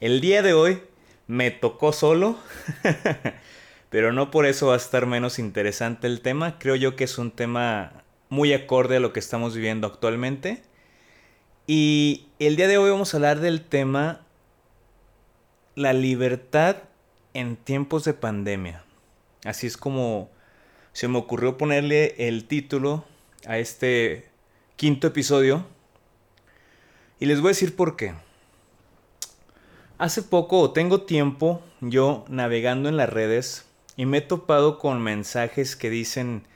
El día de hoy me tocó solo, pero no por eso va a estar menos interesante el tema. Creo yo que es un tema muy acorde a lo que estamos viviendo actualmente. Y el día de hoy vamos a hablar del tema la libertad en tiempos de pandemia. Así es como se me ocurrió ponerle el título a este quinto episodio. Y les voy a decir por qué. Hace poco o tengo tiempo yo navegando en las redes y me he topado con mensajes que dicen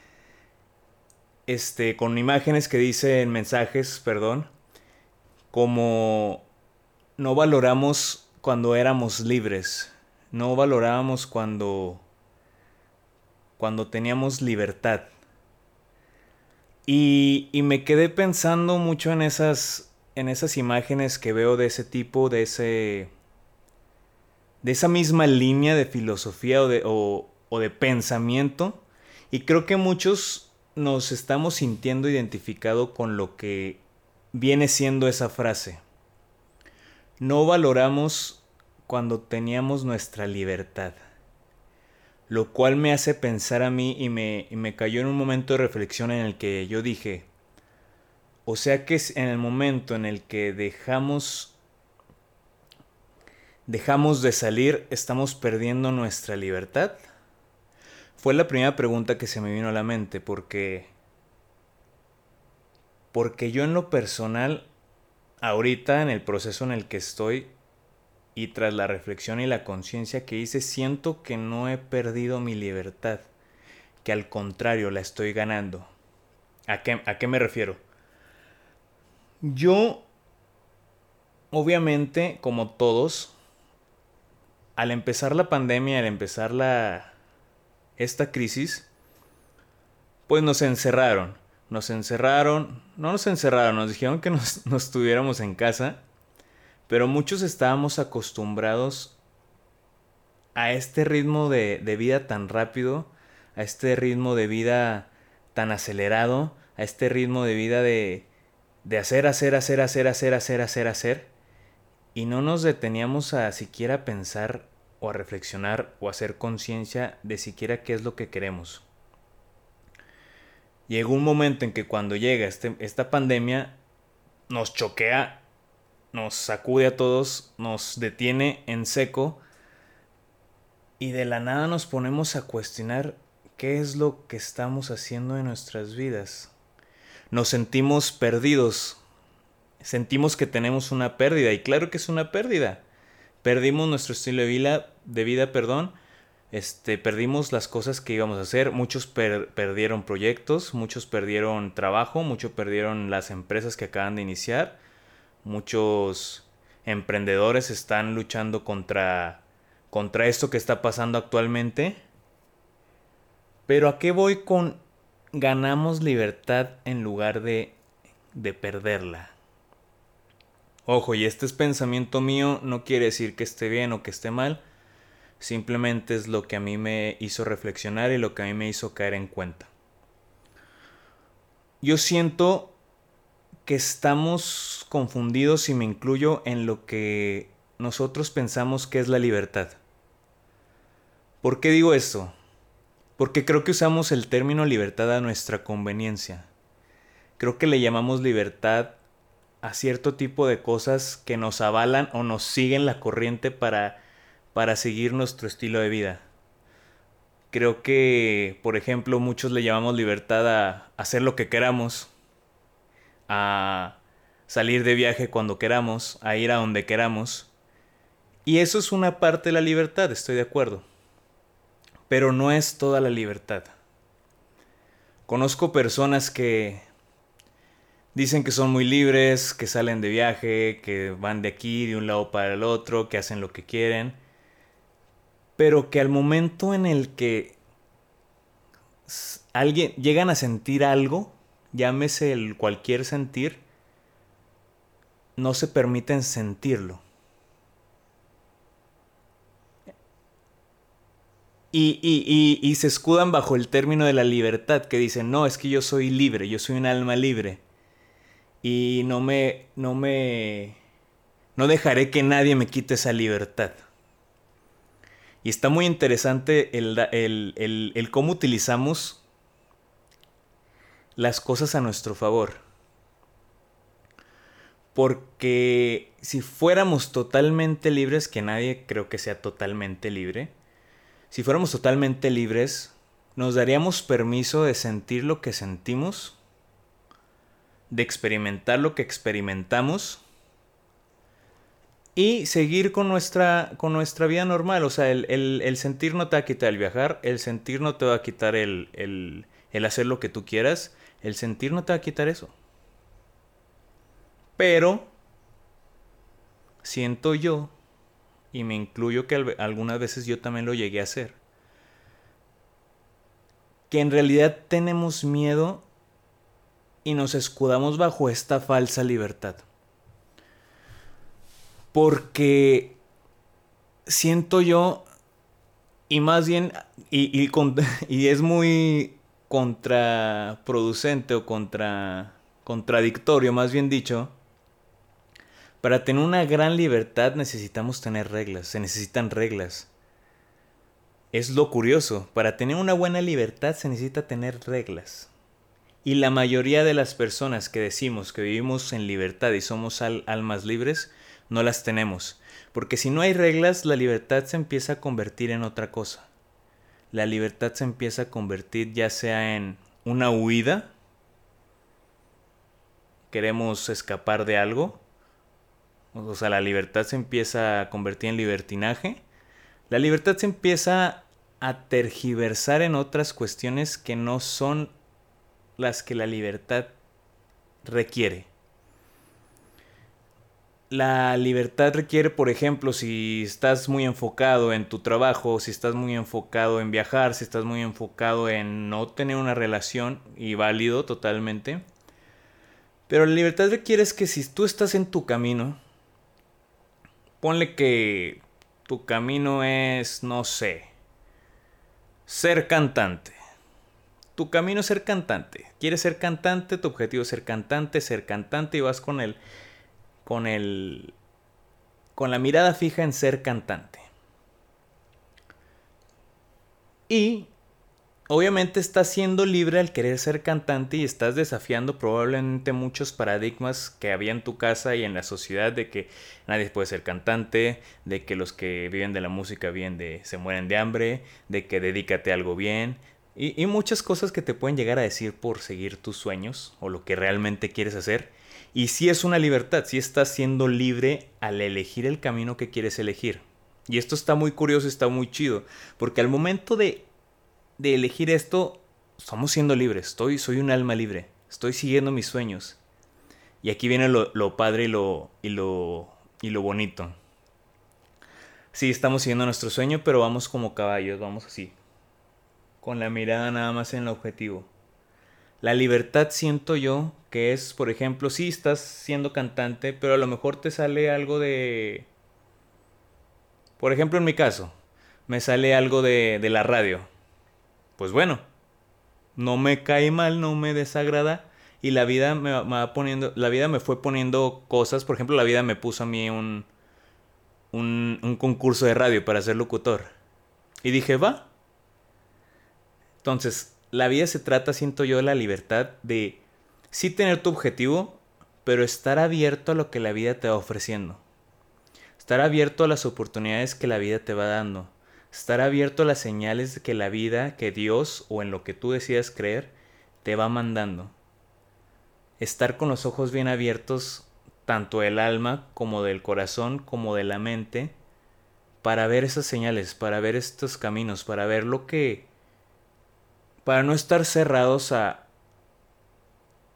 este con imágenes que dicen mensajes, perdón, como no valoramos cuando éramos libres, no valorábamos cuando cuando teníamos libertad. Y, y me quedé pensando mucho en esas en esas imágenes que veo de ese tipo, de ese de esa misma línea de filosofía o de, o, de pensamiento. Y creo que muchos nos estamos sintiendo identificado con lo que viene siendo esa frase. No valoramos cuando teníamos nuestra libertad. Lo cual me hace pensar a mí y me, y me cayó en un momento de reflexión en el que yo dije, o sea que en el momento en el que dejamos dejamos de salir, estamos perdiendo nuestra libertad? Fue la primera pregunta que se me vino a la mente porque porque yo en lo personal ahorita en el proceso en el que estoy y tras la reflexión y la conciencia que hice siento que no he perdido mi libertad, que al contrario la estoy ganando. ¿A qué, a qué me refiero? Yo obviamente como todos al empezar la pandemia, al empezar la esta crisis, pues nos encerraron. Nos encerraron, no nos encerraron, nos dijeron que nos, nos tuviéramos en casa, pero muchos estábamos acostumbrados a este ritmo de, de vida tan rápido, a este ritmo de vida tan acelerado, a este ritmo de vida de, de hacer, hacer, hacer, hacer, hacer, hacer, hacer, hacer y no nos deteníamos a siquiera pensar o a reflexionar o a hacer conciencia de siquiera qué es lo que queremos. Llegó un momento en que cuando llega este, esta pandemia nos choquea, nos sacude a todos, nos detiene en seco y de la nada nos ponemos a cuestionar qué es lo que estamos haciendo en nuestras vidas. Nos sentimos perdidos, sentimos que tenemos una pérdida y claro que es una pérdida. Perdimos nuestro estilo de vida, de vida perdón, este, perdimos las cosas que íbamos a hacer, muchos perdieron proyectos, muchos perdieron trabajo, muchos perdieron las empresas que acaban de iniciar, muchos emprendedores están luchando contra, contra esto que está pasando actualmente. Pero ¿a qué voy con ganamos libertad en lugar de, de perderla? Ojo, y este es pensamiento mío, no quiere decir que esté bien o que esté mal, simplemente es lo que a mí me hizo reflexionar y lo que a mí me hizo caer en cuenta. Yo siento que estamos confundidos y me incluyo en lo que nosotros pensamos que es la libertad. ¿Por qué digo esto? Porque creo que usamos el término libertad a nuestra conveniencia. Creo que le llamamos libertad a cierto tipo de cosas que nos avalan o nos siguen la corriente para, para seguir nuestro estilo de vida. Creo que, por ejemplo, muchos le llamamos libertad a hacer lo que queramos, a salir de viaje cuando queramos, a ir a donde queramos. Y eso es una parte de la libertad, estoy de acuerdo. Pero no es toda la libertad. Conozco personas que Dicen que son muy libres, que salen de viaje, que van de aquí, de un lado para el otro, que hacen lo que quieren. Pero que al momento en el que alguien llegan a sentir algo, llámese el cualquier sentir, no se permiten sentirlo. Y, y, y, se escudan bajo el término de la libertad, que dicen, no, es que yo soy libre, yo soy un alma libre. Y no me, no me, no dejaré que nadie me quite esa libertad. Y está muy interesante el, el, el, el cómo utilizamos las cosas a nuestro favor. Porque si fuéramos totalmente libres, que nadie creo que sea totalmente libre, si fuéramos totalmente libres, nos daríamos permiso de sentir lo que sentimos, de experimentar lo que experimentamos y seguir con nuestra, con nuestra vida normal. O sea, el, sentir no te va a quitar el viajar, el sentir no te va a quitar el, el hacer lo que tú quieras, el sentir no te va a quitar eso. Pero siento yo y me incluyo que algunas veces yo también lo llegué a hacer, que en realidad tenemos miedo y nos escudamos bajo esta falsa libertad. Porque siento yo, y más bien, y, es muy contraproducente o contra, contradictorio, más bien dicho, para tener una gran libertad necesitamos tener reglas, se necesitan reglas. Es lo curioso, para tener una buena libertad se necesita tener reglas. Y la mayoría de las personas que decimos que vivimos en libertad y somos almas libres, no las tenemos. Porque si no hay reglas, la libertad se empieza a convertir en otra cosa. La libertad se empieza a convertir ya sea en una huida, queremos escapar de algo, o sea, la libertad se empieza a convertir en libertinaje. La libertad se empieza a tergiversar en otras cuestiones que no son las que la libertad requiere. La libertad requiere, por ejemplo, si estás muy enfocado en tu trabajo, si estás muy enfocado en viajar, si estás muy enfocado en no tener una relación, y válido totalmente. Pero la libertad requiere es que si tú estás en tu camino, ponle que tu camino es, no sé, ser cantante. Tu camino es ser cantante. Quieres ser cantante, tu objetivo es ser cantante, ser cantante y vas con el con el con la mirada fija en ser cantante. Y obviamente estás siendo libre al querer ser cantante y estás desafiando probablemente muchos paradigmas que había en tu casa y en la sociedad de que nadie puede ser cantante, de que los que viven de la música bien de se mueren de hambre, de que dedícate a algo bien y, muchas cosas que te pueden llegar a decir por seguir tus sueños o lo que realmente quieres hacer. Y si es una libertad, si estás siendo libre al elegir el camino que quieres elegir. Y esto está muy curioso, está muy chido, porque al momento de de elegir esto, estamos siendo libres. Estoy, soy un alma libre. Estoy siguiendo mis sueños. Y aquí viene lo, lo padre y lo, y, lo, y lo bonito. Sí, estamos siguiendo nuestro sueño, pero vamos como caballos, vamos así. Con la mirada nada más en el objetivo. La libertad siento yo que es, por ejemplo, sí estás siendo cantante, pero a lo mejor te sale algo de... Por ejemplo, en mi caso, me sale algo de, de la radio pues bueno, no me cae mal, no me desagrada y la vida me va poniendo, la vida me fue poniendo cosas, por ejemplo, la vida me puso a mí un, un concurso de radio para ser locutor. Y dije, va. Entonces, la vida se trata, siento yo, de la libertad de sí tener tu objetivo, pero estar abierto a lo que la vida te va ofreciendo. Estar abierto a las oportunidades que la vida te va dando estar abierto a las señales que la vida, que Dios o en lo que tú decidas creer, te va mandando. Estar con los ojos bien abiertos, tanto del alma como del corazón, como de la mente, para ver esas señales, para ver estos caminos, para ver lo que... para no estar cerrados a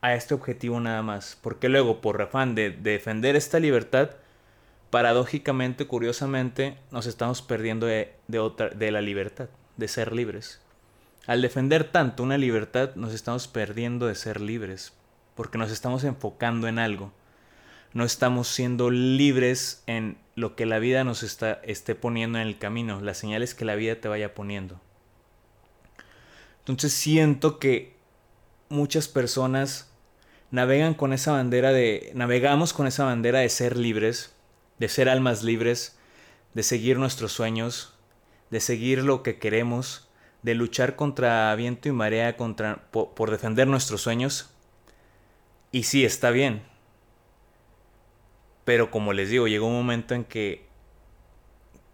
a este objetivo nada más. Porque luego, por afán de, defender esta libertad, paradójicamente, curiosamente, nos estamos perdiendo de, otra, de la libertad, de ser libres. Al defender tanto una libertad, nos estamos perdiendo de ser libres, porque nos estamos enfocando en algo. No estamos siendo libres en lo que la vida nos está, esté poniendo en el camino, las señales que la vida te vaya poniendo. Entonces siento que muchas personas navegan con esa bandera de, navegamos con esa bandera de ser libres, de ser almas libres, de seguir nuestros sueños, de seguir lo que queremos, de luchar contra viento y marea contra, por, por defender nuestros sueños. Y sí, está bien. Pero como les digo, llegó un momento en que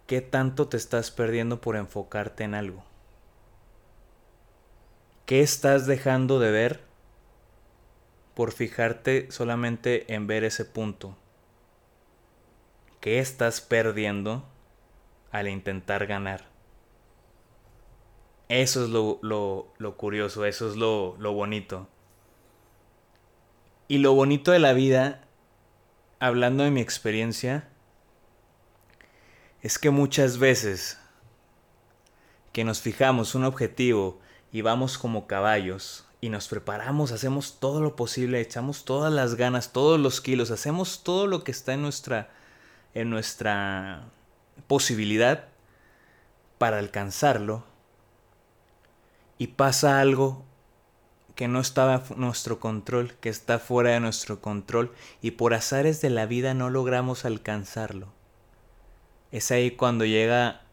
¿qué tanto te estás perdiendo por enfocarte en algo? ¿Qué estás dejando de ver por fijarte solamente en ver ese punto? ¿Qué estás perdiendo al intentar ganar? Eso es lo, curioso, eso es lo, lo bonito. Y lo bonito de la vida, hablando de mi experiencia, es que muchas veces que nos fijamos un objetivo y vamos como caballos y nos preparamos, hacemos todo lo posible, echamos todas las ganas, todos los kilos, hacemos todo lo que está en nuestra en nuestra posibilidad para alcanzarlo y pasa algo que no estaba en nuestro control, que está fuera de nuestro control y por azares de la vida no logramos alcanzarlo. Es ahí cuando llega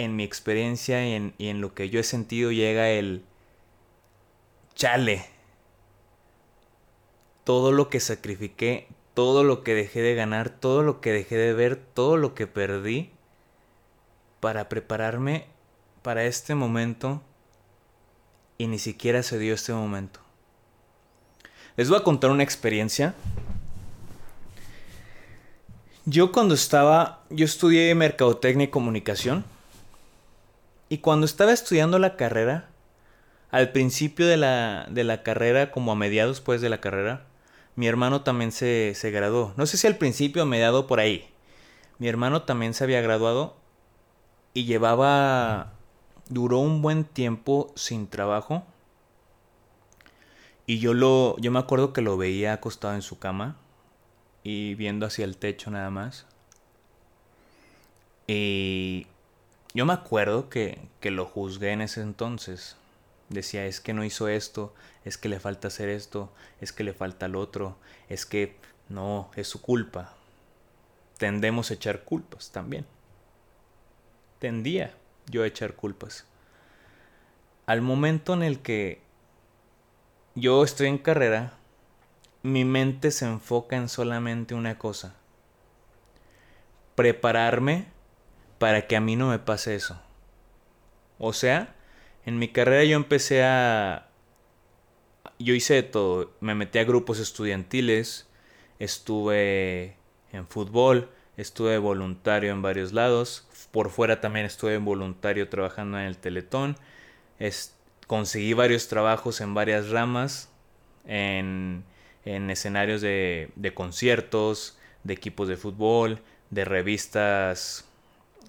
en mi experiencia y en, lo que yo he sentido llega el chale. Todo lo que sacrifiqué, todo lo que dejé de ganar, todo lo que dejé de ver, todo lo que perdí para prepararme para este momento y ni siquiera se dio este momento. Les voy a contar una experiencia. Yo cuando estaba, yo estudié mercadotecnia y comunicación y cuando estaba estudiando la carrera, al principio de la, de la carrera, como a mediados pues de la carrera, mi hermano también se, se graduó. No sé si al principio o mediado por ahí. Mi hermano también se había graduado y llevaba... Duró un buen tiempo sin trabajo. Y yo lo... Yo me acuerdo que lo veía acostado en su cama y viendo hacia el techo nada más. Y yo me acuerdo que, que lo juzgué en ese entonces. Decía, es que no hizo esto, es que le falta hacer esto, es que le falta lo otro, es que no, es su culpa. Tendemos a echar culpas también. Tendía yo a echar culpas. Al momento en el que yo estoy en carrera, mi mente se enfoca en solamente una cosa. Prepararme para que a mí no me pase eso. O sea, en mi carrera yo empecé a... Yo hice de todo. Me metí a grupos estudiantiles, estuve en fútbol, estuve voluntario en varios lados. Por fuera también estuve voluntario trabajando en el Teletón. conseguí varios trabajos en varias ramas, en, en escenarios de, de conciertos, de equipos de fútbol, de revistas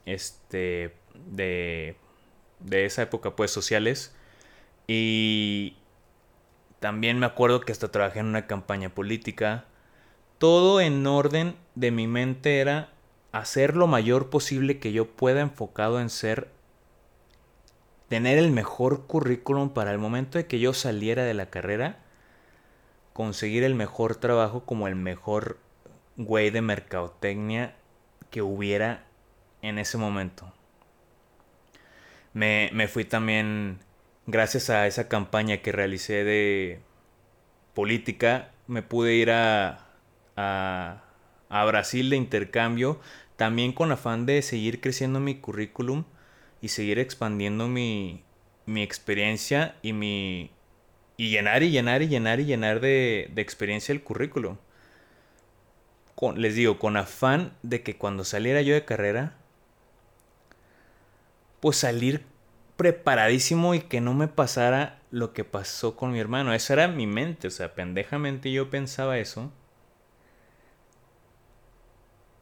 este, de, de esa época, pues sociales. Y también me acuerdo que hasta trabajé en una campaña política. Todo en orden de mi mente era hacer lo mayor posible que yo pueda enfocado en ser tener el mejor currículum para el momento de que yo saliera de la carrera, conseguir el mejor trabajo como el mejor güey de mercadotecnia que hubiera en ese momento. Me, fui también, gracias a esa campaña que realicé de política, me pude ir a, a, a Brasil de intercambio, también con afán de seguir creciendo mi currículum y seguir expandiendo mi, mi experiencia y mi y llenar y llenar y llenar y llenar de, de experiencia el currículum. Con, les digo, con afán de que cuando saliera yo de carrera pues salir preparadísimo y que no me pasara lo que pasó con mi hermano. Esa era mi mente, o sea, pendejamente yo pensaba eso.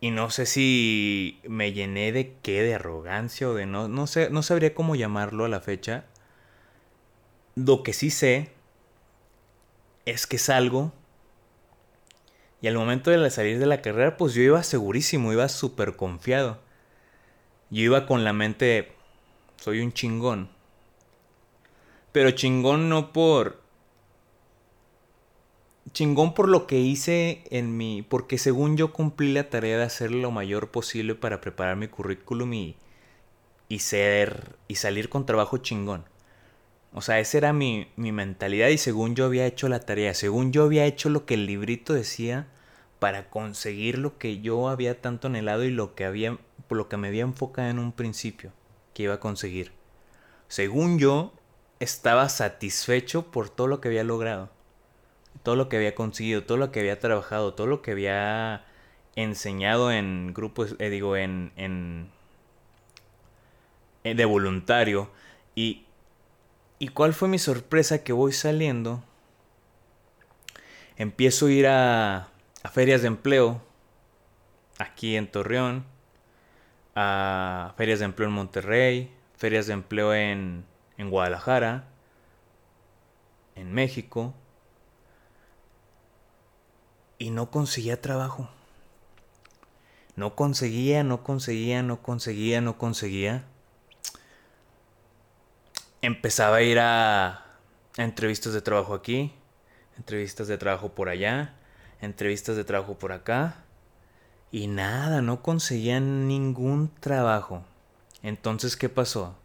Y no sé si me llené de qué, de arrogancia o de no, no sé, no sabría cómo llamarlo a la fecha. Lo que sí sé es que salgo y al momento de salir de la carrera, pues yo iba segurísimo, iba súper confiado. Yo iba con la mente, soy un chingón. Pero chingón no por... Chingón por lo que hice en mi... Porque según yo cumplí la tarea de hacer lo mayor posible para preparar mi currículum y, y ser... y salir con trabajo chingón. O sea, esa era mi, mi mentalidad y según yo había hecho la tarea, según yo había hecho lo que el librito decía para conseguir lo que yo había tanto anhelado y lo que había por lo que me había enfocado en un principio que iba a conseguir. Según yo, estaba satisfecho por todo lo que había logrado, todo lo que había conseguido, todo lo que había trabajado, todo lo que había enseñado en grupos, eh, digo, en, en, de voluntario. Y, ¿Y cuál fue mi sorpresa? Que voy saliendo, empiezo a ir a ferias de empleo aquí en Torreón, a ferias de empleo en Monterrey, ferias de empleo en, en Guadalajara, en México, y no conseguía trabajo. No conseguía, no conseguía, no conseguía, no conseguía. Empezaba a ir a, a entrevistas de trabajo aquí, entrevistas de trabajo por allá, entrevistas de trabajo por acá. Y nada, no conseguían ningún trabajo. Entonces, ¿qué pasó?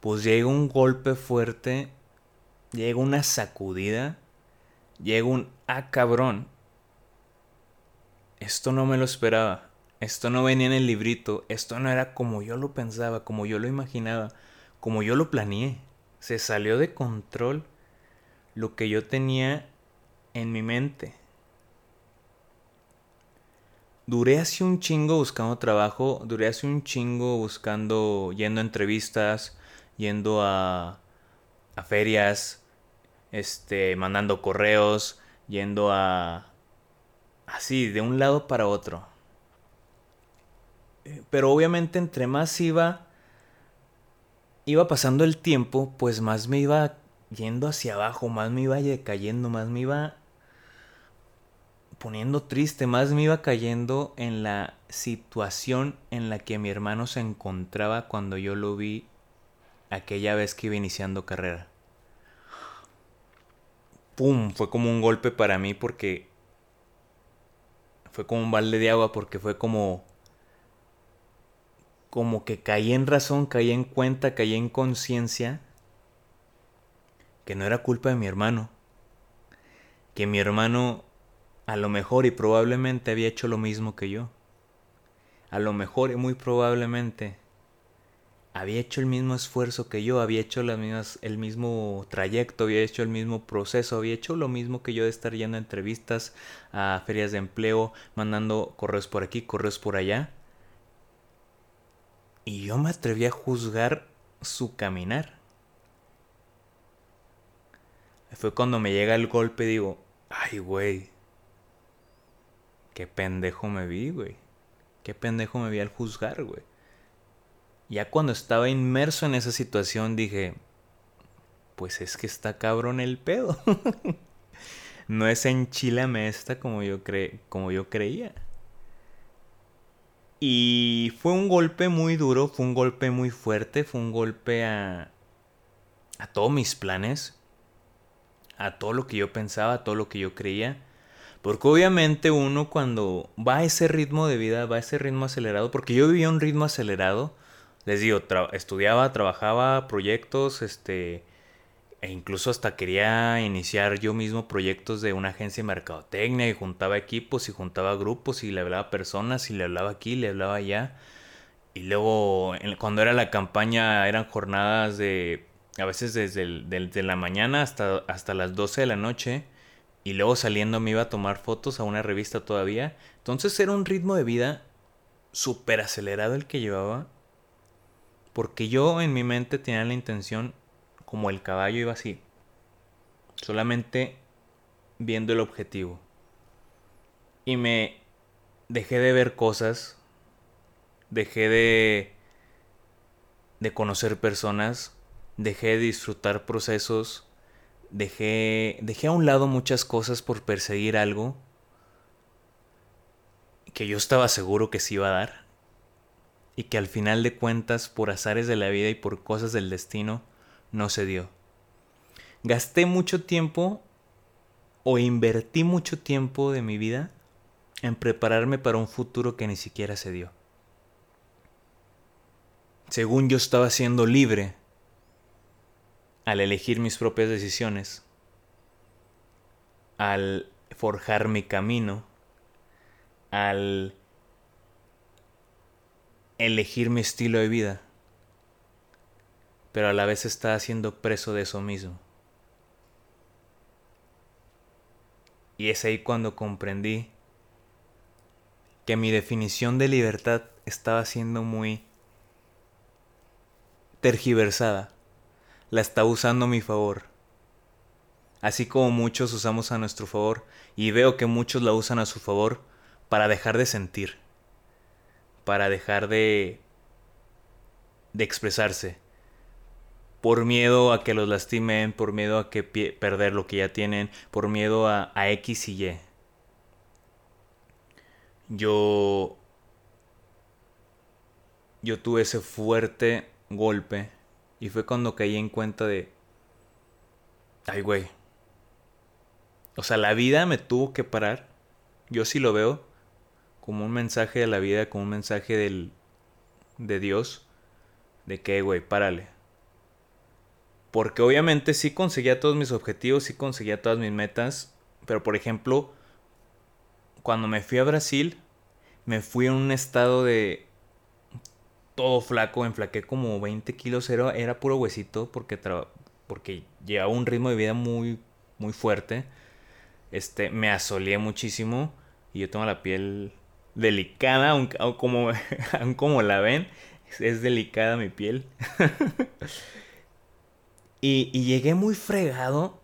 Pues llega un golpe fuerte, llega una sacudida, llega un ah cabrón. Esto no me lo esperaba. Esto no venía en el librito. Esto no era como yo lo pensaba, como yo lo imaginaba, como yo lo planeé. Se salió de control lo que yo tenía en mi mente duré así un chingo buscando trabajo, duré así un chingo buscando, yendo a entrevistas, yendo a, a ferias, este, mandando correos, yendo a... así, de un lado para otro. Eh, pero obviamente entre más iba, iba pasando el tiempo, pues más me iba yendo hacia abajo, más me iba cayendo, más me iba poniendo triste, más me iba cayendo en la situación en la que mi hermano se encontraba cuando yo lo vi aquella vez que iba iniciando carrera. ¡Pum! Fue como un golpe para mí porque fue como un balde de agua porque fue como como que caí en razón, caí en cuenta, caí en conciencia que no era culpa de mi hermano. Que mi hermano a lo mejor y probablemente había hecho lo mismo que yo. A lo mejor y muy probablemente había hecho el mismo esfuerzo que yo, había hecho las mismas, el mismo trayecto, había hecho el mismo proceso, había hecho lo mismo que yo de estar yendo a entrevistas, a ferias de empleo, mandando correos por aquí, correos por allá. Y yo me atreví a juzgar su caminar. Fue cuando me llega el golpe y digo, ay güey, qué pendejo me vi, güey. Qué pendejo me vi al juzgar, güey. Ya cuando estaba inmerso en esa situación dije, pues es que está cabrón el pedo. no es enchilame esta como yo, cre como yo creía. Y fue un golpe muy duro, fue un golpe muy fuerte, fue un golpe a, a todos mis planes, a todo lo que yo pensaba, a todo lo que yo creía. Porque obviamente uno cuando va a ese ritmo de vida, va a ese ritmo acelerado, porque yo vivía un ritmo acelerado, les digo, estudiaba, trabajaba, proyectos, este, e incluso hasta quería iniciar yo mismo proyectos de una agencia de mercadotecnia y juntaba equipos y juntaba grupos y le hablaba a personas y le hablaba aquí, le hablaba allá. Y luego cuando era la campaña eran jornadas de a veces desde, la mañana hasta, hasta las 12 de la noche y luego saliendo me iba a tomar fotos a una revista todavía. Entonces era un ritmo de vida súper acelerado el que llevaba. Porque yo en mi mente tenía la intención, como el caballo iba así, solamente viendo el objetivo. Y me dejé de ver cosas, dejé de, de conocer personas, dejé de disfrutar procesos, dejé, dejé a un lado muchas cosas por perseguir algo que yo estaba seguro que se iba a dar y que al final de cuentas por azares de la vida y por cosas del destino no se dio. Gasté mucho tiempo o invertí mucho tiempo de mi vida en prepararme para un futuro que ni siquiera se dio. Según yo estaba siendo libre al elegir mis propias decisiones, al forjar mi camino, al elegir mi estilo de vida, pero a la vez estaba siendo preso de eso mismo. Y es ahí cuando comprendí que mi definición de libertad estaba siendo muy tergiversada. La estaba usando a mi favor. Así como muchos usamos a nuestro favor, y veo que muchos la usan a su favor para dejar de sentir, para dejar de de expresarse, por miedo a que los lastimen, por miedo a que perder lo que ya tienen, por miedo a, a X y Y yo yo tuve ese fuerte golpe y fue cuando caí en cuenta de ay güey o sea la vida me tuvo que parar. Yo sí lo veo como un mensaje de la vida como un mensaje del de Dios de que güey párale porque obviamente sí conseguía todos mis objetivos sí conseguía todas mis metas pero por ejemplo cuando me fui a Brasil, me fui en un estado de todo flaco, enflaqué como 20 kilos, era, era puro huesito porque, porque llevaba un ritmo de vida muy, muy fuerte. Este, me asoleé muchísimo y yo tengo la piel delicada, aunque, como, como la ven, es delicada mi piel. y, y llegué muy fregado,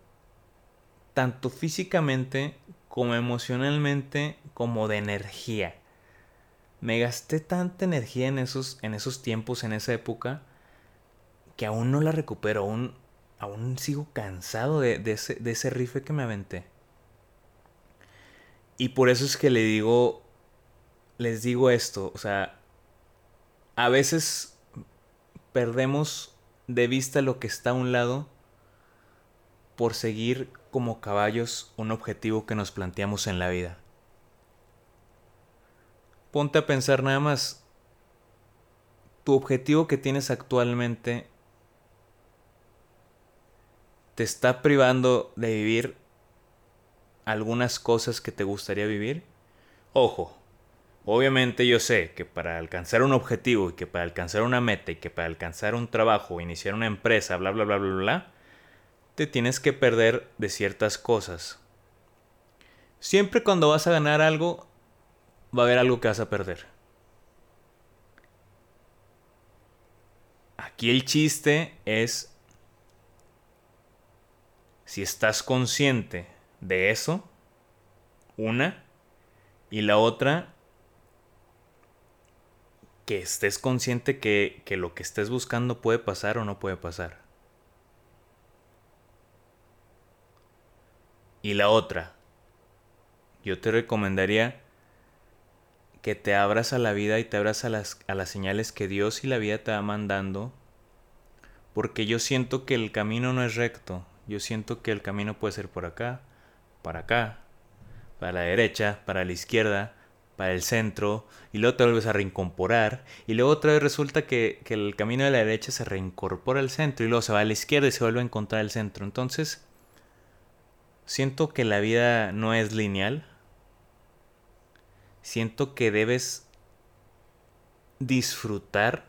tanto físicamente como emocionalmente, como de energía. Me gasté tanta energía en esos, en esos tiempos, en esa época, que aún no la recupero, aún, aún sigo cansado de, ese, de ese que me aventé. Y por eso es que le digo, les digo esto, o sea, a veces perdemos de vista lo que está a un lado por seguir como caballos un objetivo que nos planteamos en la vida. Ponte a pensar nada más, tu objetivo que tienes actualmente te está privando de vivir algunas cosas que te gustaría vivir. Ojo, obviamente yo sé que para alcanzar un objetivo y que para alcanzar una meta y que para alcanzar un trabajo iniciar una empresa, bla, bla, bla, bla, bla, te tienes que perder de ciertas cosas. Siempre cuando vas a ganar algo, va a haber algo que vas a perder. Aquí el chiste es si estás consciente de eso, una, y la otra, que estés consciente que, que lo que estés buscando puede pasar o no puede pasar. Y la otra, yo te recomendaría que te abras a la vida y te abras a las, a las señales que Dios y la vida te va mandando. Porque yo siento que el camino no es recto. Yo siento que el camino puede ser por acá, para acá, para la derecha, para la izquierda, para el centro, y luego te vuelves a reincorporar, y luego otra vez resulta que, que el camino de la derecha se reincorpora al centro, y luego se va a la izquierda y se vuelve a encontrar el centro. Entonces, Siento que la vida no es lineal. Siento que debes disfrutar.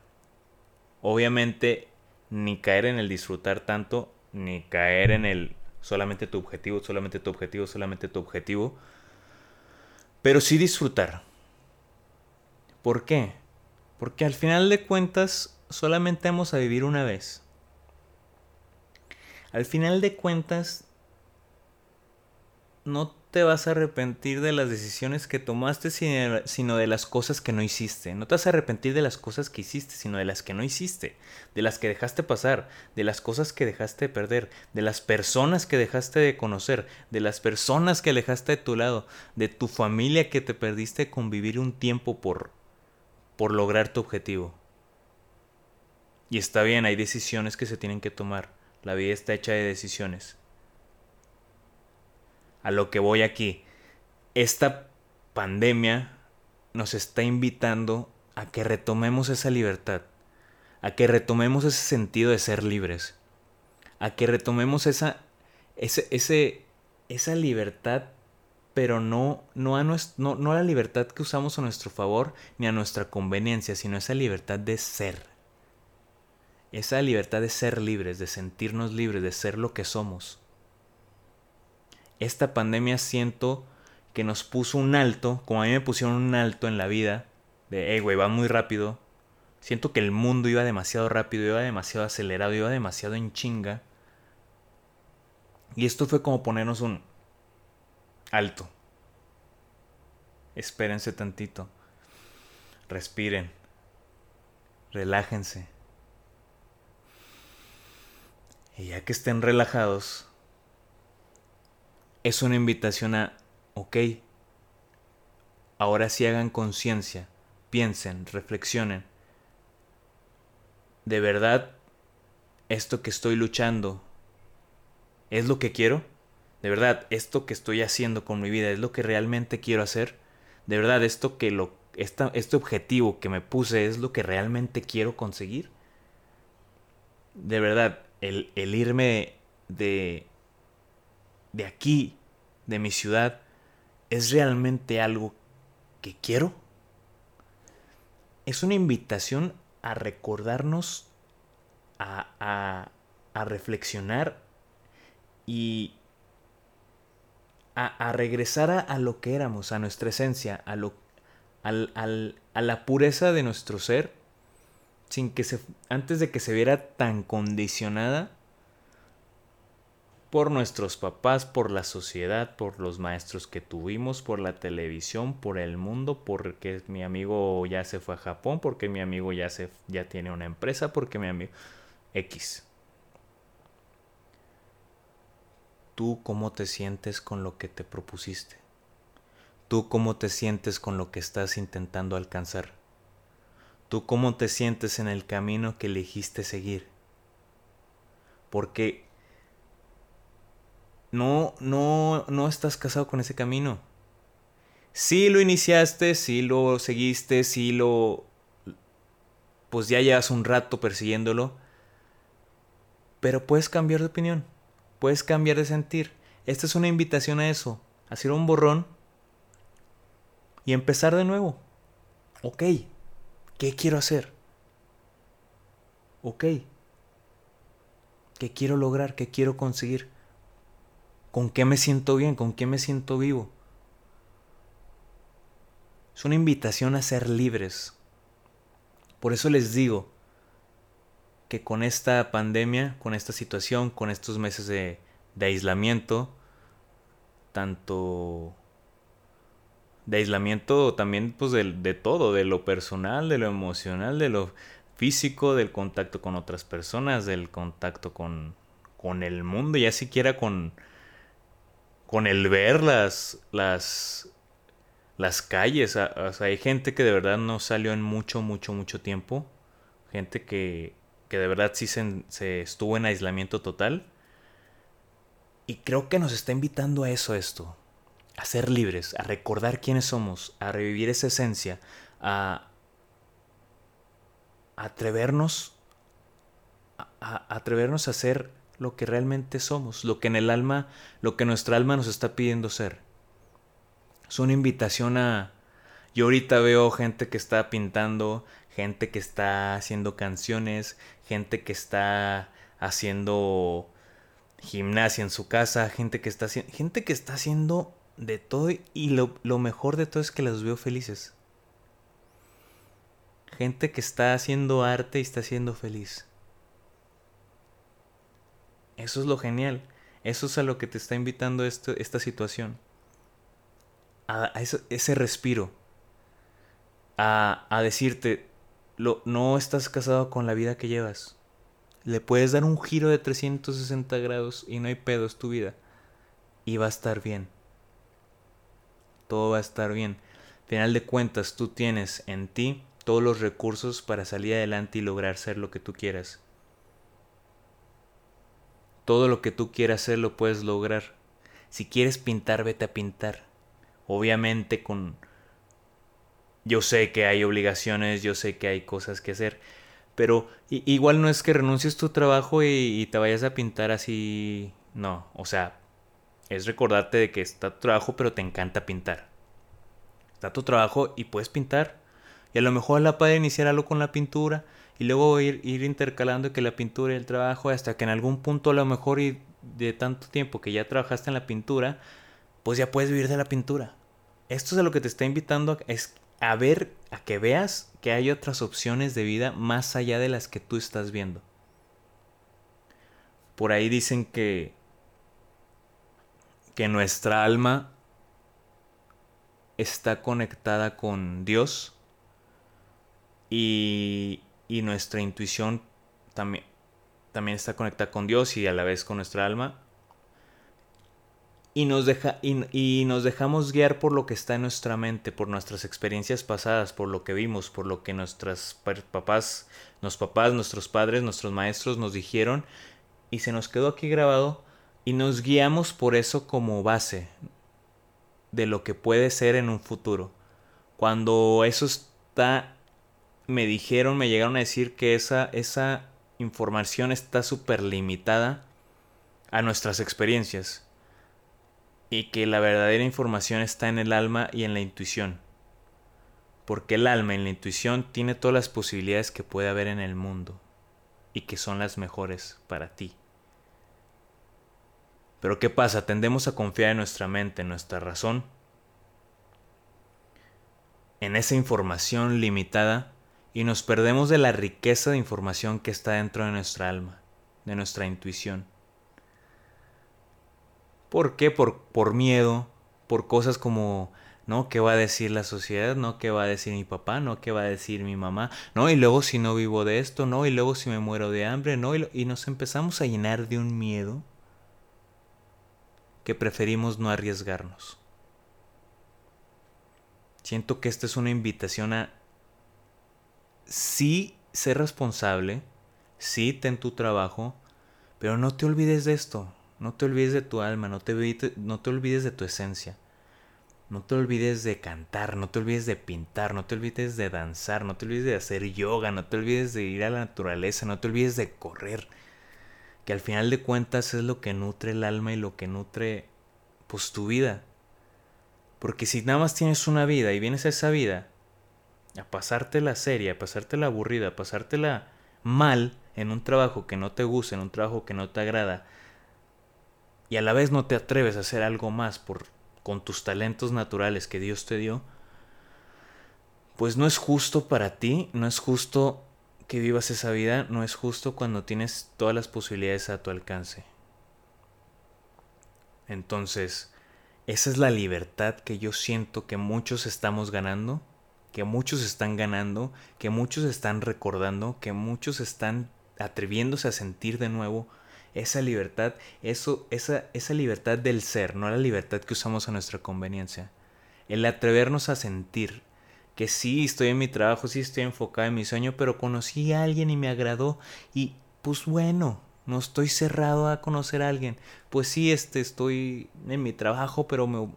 Obviamente, ni caer en el disfrutar tanto, ni caer en el solamente tu objetivo, solamente tu objetivo, solamente tu objetivo. Pero sí disfrutar. ¿Por qué? Porque al final de cuentas, solamente vamos a vivir una vez. Al final de cuentas, no te vas a arrepentir de las decisiones que tomaste, sino de las cosas que no hiciste. No te vas a arrepentir de las cosas que hiciste, sino de las que no hiciste, de las que dejaste pasar, de las cosas que dejaste de perder, de las personas que dejaste de conocer, de las personas que alejaste de tu lado, de tu familia que te perdiste convivir un tiempo por, por lograr tu objetivo. Y está bien, hay decisiones que se tienen que tomar. La vida está hecha de decisiones a lo que voy aquí. Esta pandemia nos está invitando a que retomemos esa libertad, a que retomemos ese sentido de ser libres, a que retomemos esa, ese, ese, esa libertad, pero no, no, a no, no la libertad que usamos a nuestro favor ni a nuestra conveniencia, sino esa libertad de ser. Esa libertad de ser libres, de sentirnos libres, de ser lo que somos esta pandemia siento que nos puso un alto, como a mí me pusieron un alto en la vida, de, hey, güey, va muy rápido. Siento que el mundo iba demasiado rápido, iba demasiado acelerado, iba demasiado en chinga. Y esto fue como ponernos un alto. Espérense tantito. Respiren. Relájense. Y ya que estén relajados, es una invitación a, ok, ahora sí hagan conciencia, piensen, reflexionen. ¿De verdad esto que estoy luchando es lo que quiero? ¿De verdad esto que estoy haciendo con mi vida es lo que realmente quiero hacer? ¿De verdad esto que lo este objetivo que me puse es lo que realmente quiero conseguir? De verdad, el, el irme de, de aquí, de mi ciudad, es realmente algo que quiero? Es una invitación a recordarnos, a, a, reflexionar y a, regresar a, lo que éramos, a nuestra esencia, a, lo, al, al, a la pureza de nuestro ser, sin que se, antes de que se viera tan condicionada por nuestros papás, por la sociedad, por los maestros que tuvimos, por la televisión, por el mundo, porque mi amigo ya se fue a Japón, porque mi amigo ya se ya tiene una empresa, porque mi amigo X. ¿Tú cómo te sientes con lo que te propusiste? ¿Tú cómo te sientes con lo que estás intentando alcanzar? ¿Tú cómo te sientes en el camino que elegiste seguir? Porque no, no, no estás casado con ese camino. Si lo iniciaste, si lo seguiste, si lo... Pues ya llevas un rato persiguiéndolo. Pero puedes cambiar de opinión. Puedes cambiar de sentir. Esta es una invitación a eso. A hacer un borrón. Y empezar de nuevo. Ok. ¿Qué quiero hacer? Ok. ¿Qué quiero lograr? ¿Qué quiero conseguir? ¿Con qué me siento bien? ¿Con qué me siento vivo? Es una invitación a ser libres. Por eso les digo que con esta pandemia, con esta situación, con estos meses de, aislamiento, tanto de aislamiento también pues de, de, todo, de lo personal, de lo emocional, de lo físico, del contacto con otras personas, del contacto con, con el mundo, ya siquiera con, con el ver las, las, las calles. O sea, hay gente que de verdad no salió en mucho, mucho, mucho tiempo. Gente que, que de verdad sí se, se, estuvo en aislamiento total. Y creo que nos está invitando a eso esto. A ser libres, a recordar quiénes somos, a revivir esa esencia, a, atrevernos a, atrevernos a ser lo que realmente somos, lo que en el alma, lo que nuestra alma nos está pidiendo ser. Es una invitación a... Yo ahorita veo gente que está pintando, gente que está haciendo canciones, gente que está haciendo gimnasia en su casa, gente que está haciendo, gente que está haciendo de todo y lo, lo mejor de todo es que los veo felices. gente que está haciendo arte y está siendo feliz. Eso es lo genial. Eso es a lo que te está invitando esta situación. A, ese, respiro. A, a decirte, lo, no estás casado con la vida que llevas. Le puedes dar un giro de 360 grados y no hay pedo, es tu vida. Y va a estar bien. Todo va a estar bien. Final de cuentas, tú tienes en ti todos los recursos para salir adelante y lograr ser lo que tú quieras. Todo lo que tú quieras hacer lo puedes lograr. Si quieres pintar, vete a pintar. Obviamente con... Yo sé que hay obligaciones, yo sé que hay cosas que hacer, pero igual no es que renuncies tu trabajo y, te vayas a pintar así. No, o sea, es recordarte de que está tu trabajo, pero te encanta pintar. Está tu trabajo y puedes pintar. Y a lo mejor la puede iniciar algo con la pintura y luego ir, ir intercalando que la pintura y el trabajo hasta que en algún punto a lo mejor y de tanto tiempo que ya trabajaste en la pintura, pues ya puedes vivir de la pintura. Esto es a lo que te está invitando es a ver, a que veas que hay otras opciones de vida más allá de las que tú estás viendo. Por ahí dicen que que nuestra alma está conectada con Dios y y nuestra intuición también, también está conectada con Dios y a la vez con nuestra alma. Y nos, deja, y, nos dejamos guiar por lo que está en nuestra mente, por nuestras experiencias pasadas, por lo que vimos, por lo que nuestros papás, los papás, nuestros padres, nuestros maestros nos dijeron y se nos quedó aquí grabado y nos guiamos por eso como base de lo que puede ser en un futuro. Cuando eso está me dijeron, me llegaron a decir que esa, esa información está súper limitada a nuestras experiencias y que la verdadera información está en el alma y en la intuición. Porque el alma y la intuición tiene todas las posibilidades que puede haber en el mundo y que son las mejores para ti. Pero ¿qué pasa? Tendemos a confiar en nuestra mente, en nuestra razón, en esa información limitada y nos perdemos de la riqueza de información que está dentro de nuestra alma, de nuestra intuición. ¿Por qué? Por, por miedo, por cosas como, ¿no? ¿Qué va a decir la sociedad? ¿No? ¿Qué va a decir mi papá? ¿No? ¿Qué va a decir mi mamá? ¿No? Y luego si no vivo de esto, ¿no? Y luego si me muero de hambre, ¿no? Y, y nos empezamos a llenar de un miedo que preferimos no arriesgarnos. Siento que esta es una invitación a sí sé responsable, sí ten tu trabajo, pero no te olvides de esto, no te olvides de tu alma, no te, no te olvides de tu esencia. No te olvides de cantar, no te olvides de pintar, no te olvides de danzar, no te olvides de hacer yoga, no te olvides de ir a la naturaleza, no te olvides de correr. Que al final de cuentas es lo que nutre el alma y lo que nutre pues tu vida. Porque si nada más tienes una vida y vienes a esa vida a pasártela seria, a pasártela aburrida, a pasártela mal en un trabajo que no te gusta, en un trabajo que no te agrada, y a la vez no te atreves a hacer algo más por, con tus talentos naturales que Dios te dio, pues no es justo para ti, no es justo que vivas esa vida, no es justo cuando tienes todas las posibilidades a tu alcance. Entonces, esa es la libertad que yo siento que muchos estamos ganando que muchos están ganando, que muchos están recordando, que muchos están atreviéndose a sentir de nuevo esa libertad, eso, esa, esa libertad del ser, no la libertad que usamos a nuestra conveniencia. El atrevernos a sentir que sí estoy en mi trabajo, sí estoy enfocado en mi sueño, pero conocí a alguien y me agradó y pues bueno, no estoy cerrado a conocer a alguien. Pues sí, este, estoy en mi trabajo, pero me,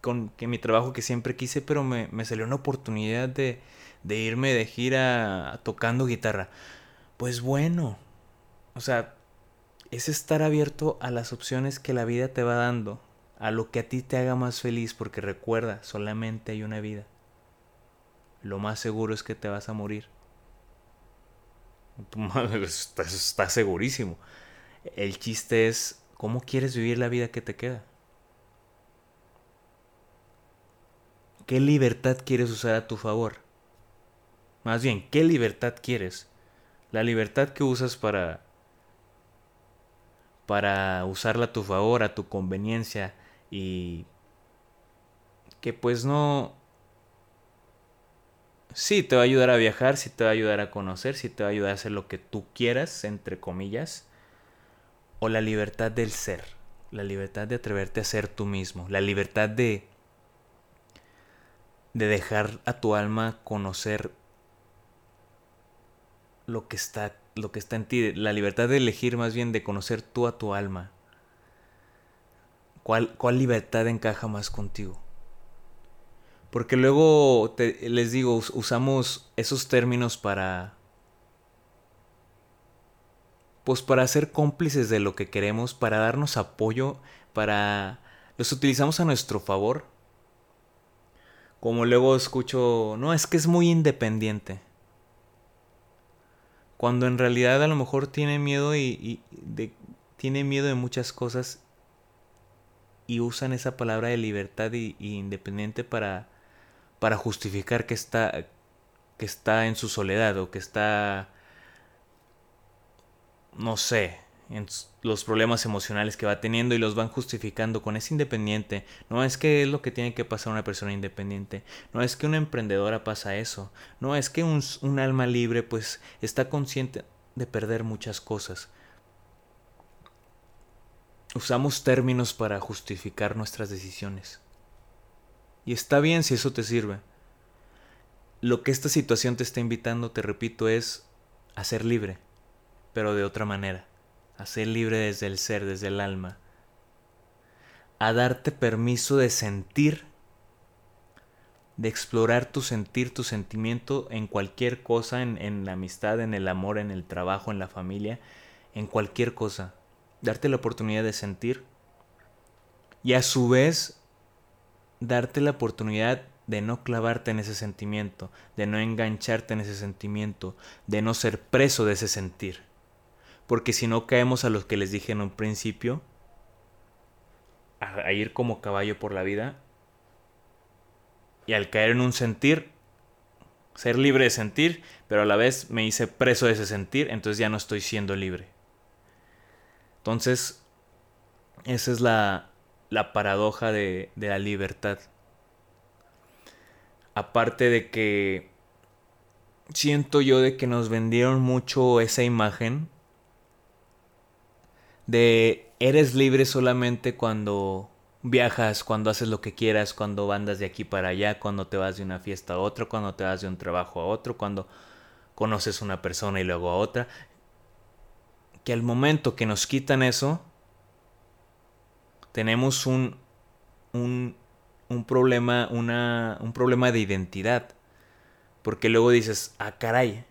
con que mi trabajo que siempre quise, pero me, salió una oportunidad de, de irme de gira tocando guitarra. Pues bueno, o sea, es estar abierto a las opciones que la vida te va dando, a lo que a ti te haga más feliz, porque recuerda, solamente hay una vida. Lo más seguro es que te vas a morir. Está, está segurísimo. El chiste es cómo quieres vivir la vida que te queda. ¿Qué libertad quieres usar a tu favor? Más bien, ¿qué libertad quieres? La libertad que usas para para usarla a tu favor, a tu conveniencia y que pues no sí te va a ayudar a viajar, sí te va a ayudar a conocer, sí te va a ayudar a hacer lo que tú quieras, entre comillas, o la libertad del ser, la libertad de atreverte a ser tú mismo, la libertad de de dejar a tu alma conocer lo que está lo que está en ti, la libertad de elegir más bien de conocer tú a tu alma. ¿Cuál, cuál libertad encaja más contigo? Porque luego les digo, usamos esos términos para pues para ser cómplices de lo que queremos, para darnos apoyo, para los utilizamos a nuestro favor. Como luego escucho, no, es que es muy independiente. Cuando en realidad a lo mejor tiene miedo y, tiene miedo de muchas cosas y usan esa palabra de libertad y, independiente para, para justificar que está, que está en su soledad o que está, no sé, en los problemas emocionales que va teniendo y los van justificando con ese independiente. No es que es lo que tiene que pasar una persona independiente. No es que una emprendedora pasa eso. No es que un, un alma libre pues está consciente de perder muchas cosas. Usamos términos para justificar nuestras decisiones. Y está bien si eso te sirve. Lo que esta situación te está invitando, te repito, es a ser libre, pero de otra manera a ser libre desde el ser, desde el alma, a darte permiso de sentir, de explorar tu sentir, tu sentimiento en cualquier cosa, en, en la amistad, en el amor, en el trabajo, en la familia, en cualquier cosa. Darte la oportunidad de sentir y a su vez darte la oportunidad de no clavarte en ese sentimiento, de no engancharte en ese sentimiento, de no ser preso de ese sentir porque si no caemos a los que les dije en un principio, a, ir como caballo por la vida, y al caer en un sentir, ser libre de sentir, pero a la vez me hice preso de ese sentir, entonces ya no estoy siendo libre. Entonces, esa es la, la paradoja de, de la libertad. Aparte de que siento yo de que nos vendieron mucho esa imagen de eres libre solamente cuando viajas, cuando haces lo que quieras, cuando andas de aquí para allá, cuando te vas de una fiesta a otra, cuando te vas de un trabajo a otro, cuando conoces a una persona y luego a otra. Que al momento que nos quitan eso, tenemos un, un, un problema, una, un problema de identidad. Porque luego dices, ah, caray,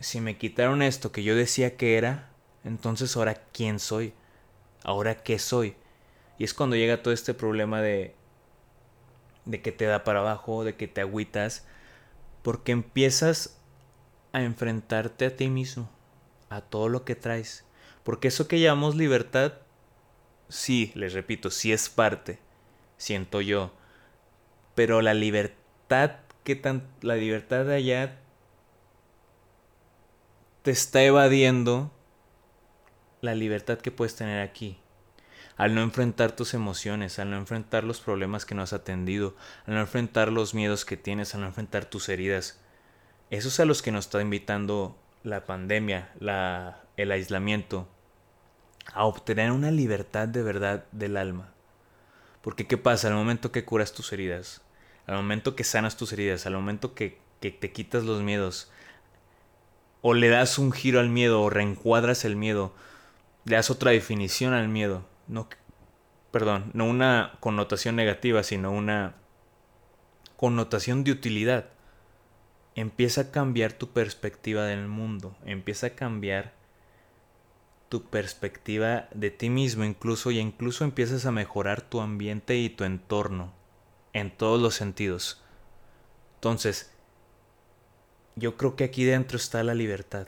si me quitaron esto que yo decía que era, entonces ahora quién soy, ahora qué soy. Y es cuando llega todo este problema de de que te da para abajo, de que te agüitas, porque empiezas a enfrentarte a ti mismo, a todo lo que traes. Porque eso que llamamos libertad, sí, les repito, sí es parte, siento yo. Pero la libertad, que tan, la libertad de allá te está evadiendo la libertad que puedes tener aquí. Al no enfrentar tus emociones, al no enfrentar los problemas que no has atendido, al no enfrentar los miedos que tienes, al no enfrentar tus heridas. Eso es a los que nos está invitando la pandemia, la, el aislamiento, a obtener una libertad de verdad del alma. Porque ¿qué pasa? Al momento que curas tus heridas, al momento que sanas tus heridas, al momento que, que te quitas los miedos, o le das un giro al miedo, o reencuadras el miedo, le das otra definición al miedo. No, perdón, no una connotación negativa, sino una connotación de utilidad. Empieza a cambiar tu perspectiva del mundo, empieza a cambiar tu perspectiva de ti mismo incluso y incluso empiezas a mejorar tu ambiente y tu entorno en todos los sentidos. Entonces, yo creo que aquí dentro está la libertad.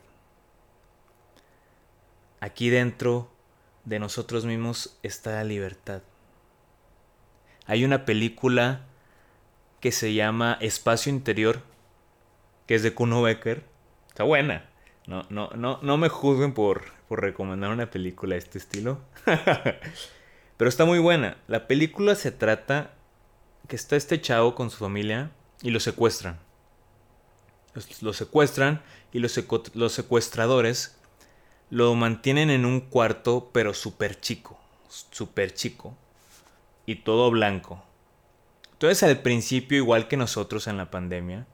Aquí dentro de nosotros mismos está la libertad. Hay una película que se llama Espacio Interior que es de Kuno Becker. Está buena. No, no, no, no me juzguen por, por recomendar una película de este estilo. Pero está muy buena. La película se trata que está este chavo con su familia y lo secuestran. Lo secuestran y los, los secuestradores lo mantienen en un cuarto pero súper chico. Súper chico. Y todo blanco. Entonces al principio, igual que nosotros en la pandemia,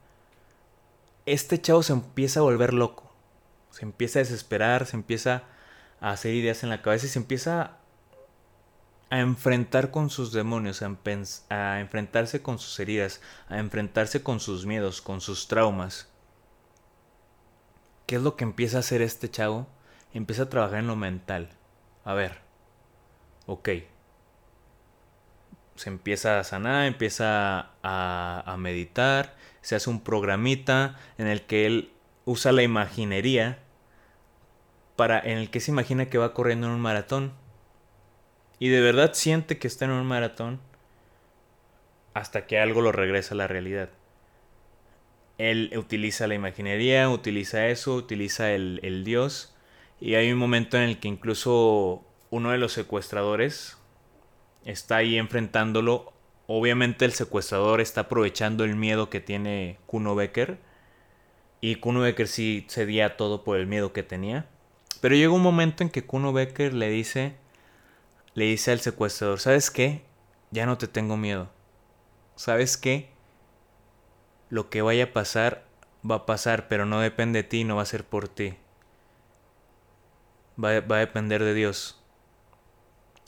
este chavo se empieza a volver loco. Se empieza a desesperar, se empieza a hacer ideas en la cabeza y se empieza a enfrentar con sus demonios, a, enfrentarse con sus heridas, a enfrentarse con sus miedos, con sus traumas. ¿Qué es lo que empieza a hacer este chavo? Empieza a trabajar en lo mental. A ver, ok. Se empieza a sanar, empieza a, a meditar, se hace un programita en el que él usa la imaginería para en el que se imagina que va corriendo en un maratón y de verdad siente que está en un maratón hasta que algo lo regresa a la realidad. Él utiliza la imaginería, utiliza eso, utiliza el, el dios. Y hay un momento en el que incluso uno de los secuestradores está ahí enfrentándolo. Obviamente el secuestrador está aprovechando el miedo que tiene Kuno Becker. Y Kuno Becker sí cedía todo por el miedo que tenía. Pero llega un momento en que Kuno Becker le dice le dice al secuestrador, ¿sabes qué? Ya no te tengo miedo. ¿Sabes qué? Lo que vaya a pasar, va a pasar, pero no depende de ti, no va a ser por ti. Va, va a depender de Dios.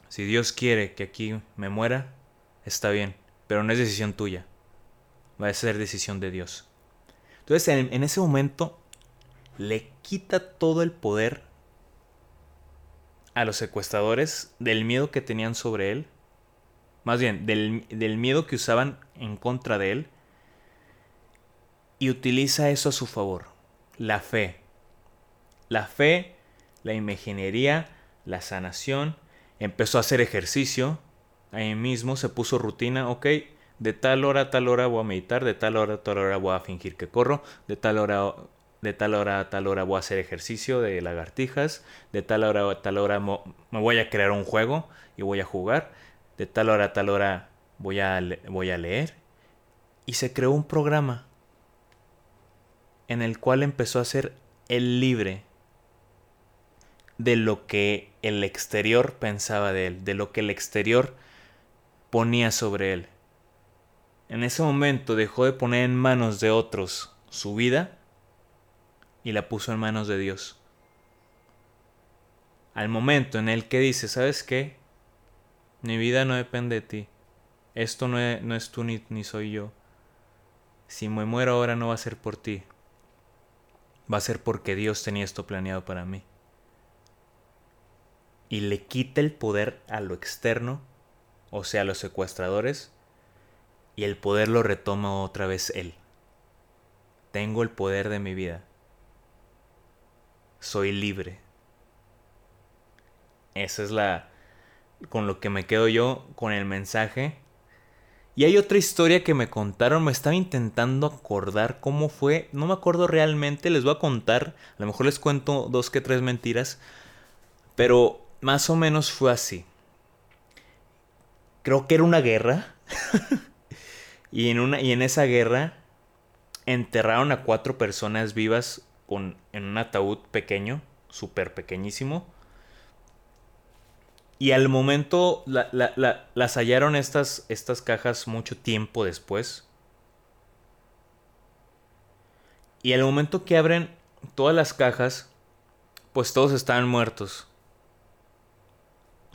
Si Dios quiere que aquí me muera, está bien, pero no es decisión tuya. Va a ser decisión de Dios. Entonces en, en ese momento le quita todo el poder a los secuestradores del miedo que tenían sobre él, más bien del, miedo que usaban en contra de él, y utiliza eso a su favor, la fe. La fe, la imaginería, la sanación, empezó a hacer ejercicio, ahí mismo se puso rutina, ok, de tal hora a tal hora voy a meditar, de tal hora a tal hora voy a fingir que corro, de tal hora de tal hora a tal hora voy a hacer ejercicio de lagartijas, de tal hora a tal hora me voy a crear un juego y voy a jugar, de tal hora a tal hora voy a, voy a leer. Y se creó un programa en el cual empezó a ser el libre de lo que el exterior pensaba de él, de lo que el exterior ponía sobre él. En ese momento dejó de poner en manos de otros su vida y la puso en manos de Dios. Al momento en el que dice, ¿sabes qué? Mi vida no depende de ti. Esto no es, no es tú ni, ni soy yo. Si me muero ahora no va a ser por ti. Va a ser porque Dios tenía esto planeado para mí. Y le quita el poder a lo externo, o sea, a los secuestradores, y el poder lo retoma otra vez él. Tengo el poder de mi vida soy libre. Esa es la con lo que me quedo yo con el mensaje. Y hay otra historia que me contaron, me estaba intentando acordar cómo fue, no me acuerdo realmente, les voy a contar, a lo mejor les cuento dos que tres mentiras, pero más o menos fue así. Creo que era una guerra. y, en una, y en esa guerra enterraron a cuatro personas vivas en un ataúd pequeño, súper pequeñísimo. Y al momento las hallaron estas, estas cajas mucho tiempo después. Y al momento que abren todas las cajas, pues todos estaban muertos.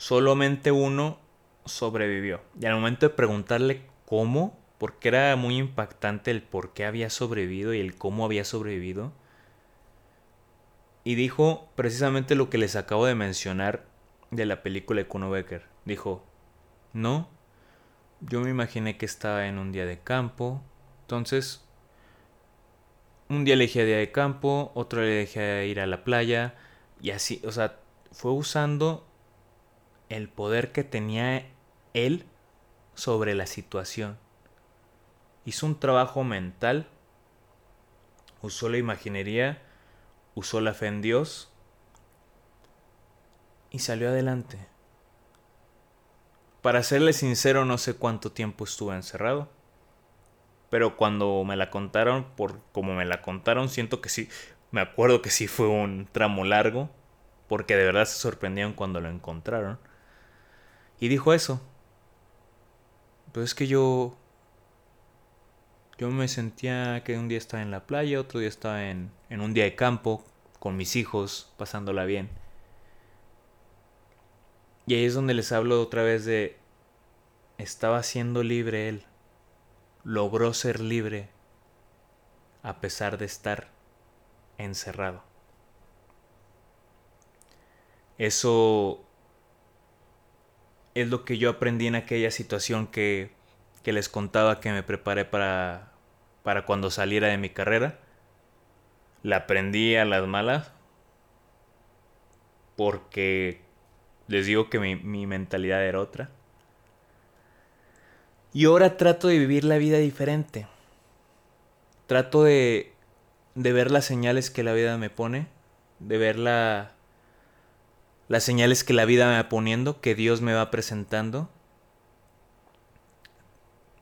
Solamente uno sobrevivió. Y al momento de preguntarle cómo, porque era muy impactante el por qué había sobrevivido y el cómo había sobrevivido, y dijo precisamente lo que les acabo de mencionar de la película de Kuno Becker. Dijo, no, yo me imaginé que estaba en un día de campo, entonces un día elegí día de campo, otro elegí ir a la playa, y así, o sea, fue usando el poder que tenía él sobre la situación. Hizo un trabajo mental, usó la imaginería, usó la fe en Dios y salió adelante. Para serle sincero, no sé cuánto tiempo estuve encerrado. Pero cuando me la contaron, por como me la contaron, siento que sí, me acuerdo que sí fue un tramo largo, porque de verdad se sorprendieron cuando lo encontraron. Y dijo eso. Pues es que yo yo me sentía que un día estaba en la playa, otro día estaba en, en un día de campo con mis hijos, pasándola bien. Y ahí es donde les hablo otra vez de estaba siendo libre él. Logró ser libre a pesar de estar encerrado. Eso es lo que yo aprendí en aquella situación que que les contaba que me preparé para, para cuando saliera de mi carrera. La aprendí a las malas porque les digo que mi, mi mentalidad era otra. Y ahora trato de vivir la vida diferente. Trato de, de ver las señales que la vida me pone, de ver la, las señales que la vida me va poniendo, que Dios me va presentando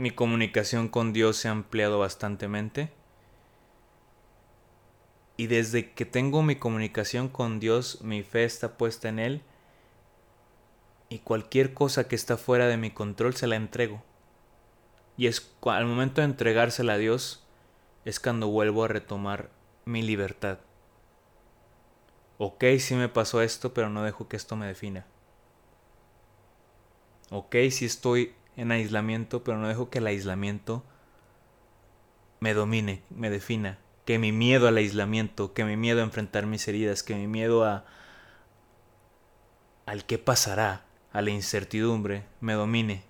mi comunicación con Dios se ha ampliado bastantemente. Y desde que tengo mi comunicación con Dios, mi fe está puesta en Él. Y cualquier cosa que está fuera de mi control se la entrego. Y es al momento de entregársela a Dios, es cuando vuelvo a retomar mi libertad. Ok, sí me pasó esto, pero no dejo que esto me defina. Ok, sí estoy en aislamiento, pero no dejo que el aislamiento me domine, me defina, que mi miedo al aislamiento, que mi miedo a enfrentar mis heridas, que mi miedo a al qué pasará, a la incertidumbre, me domine.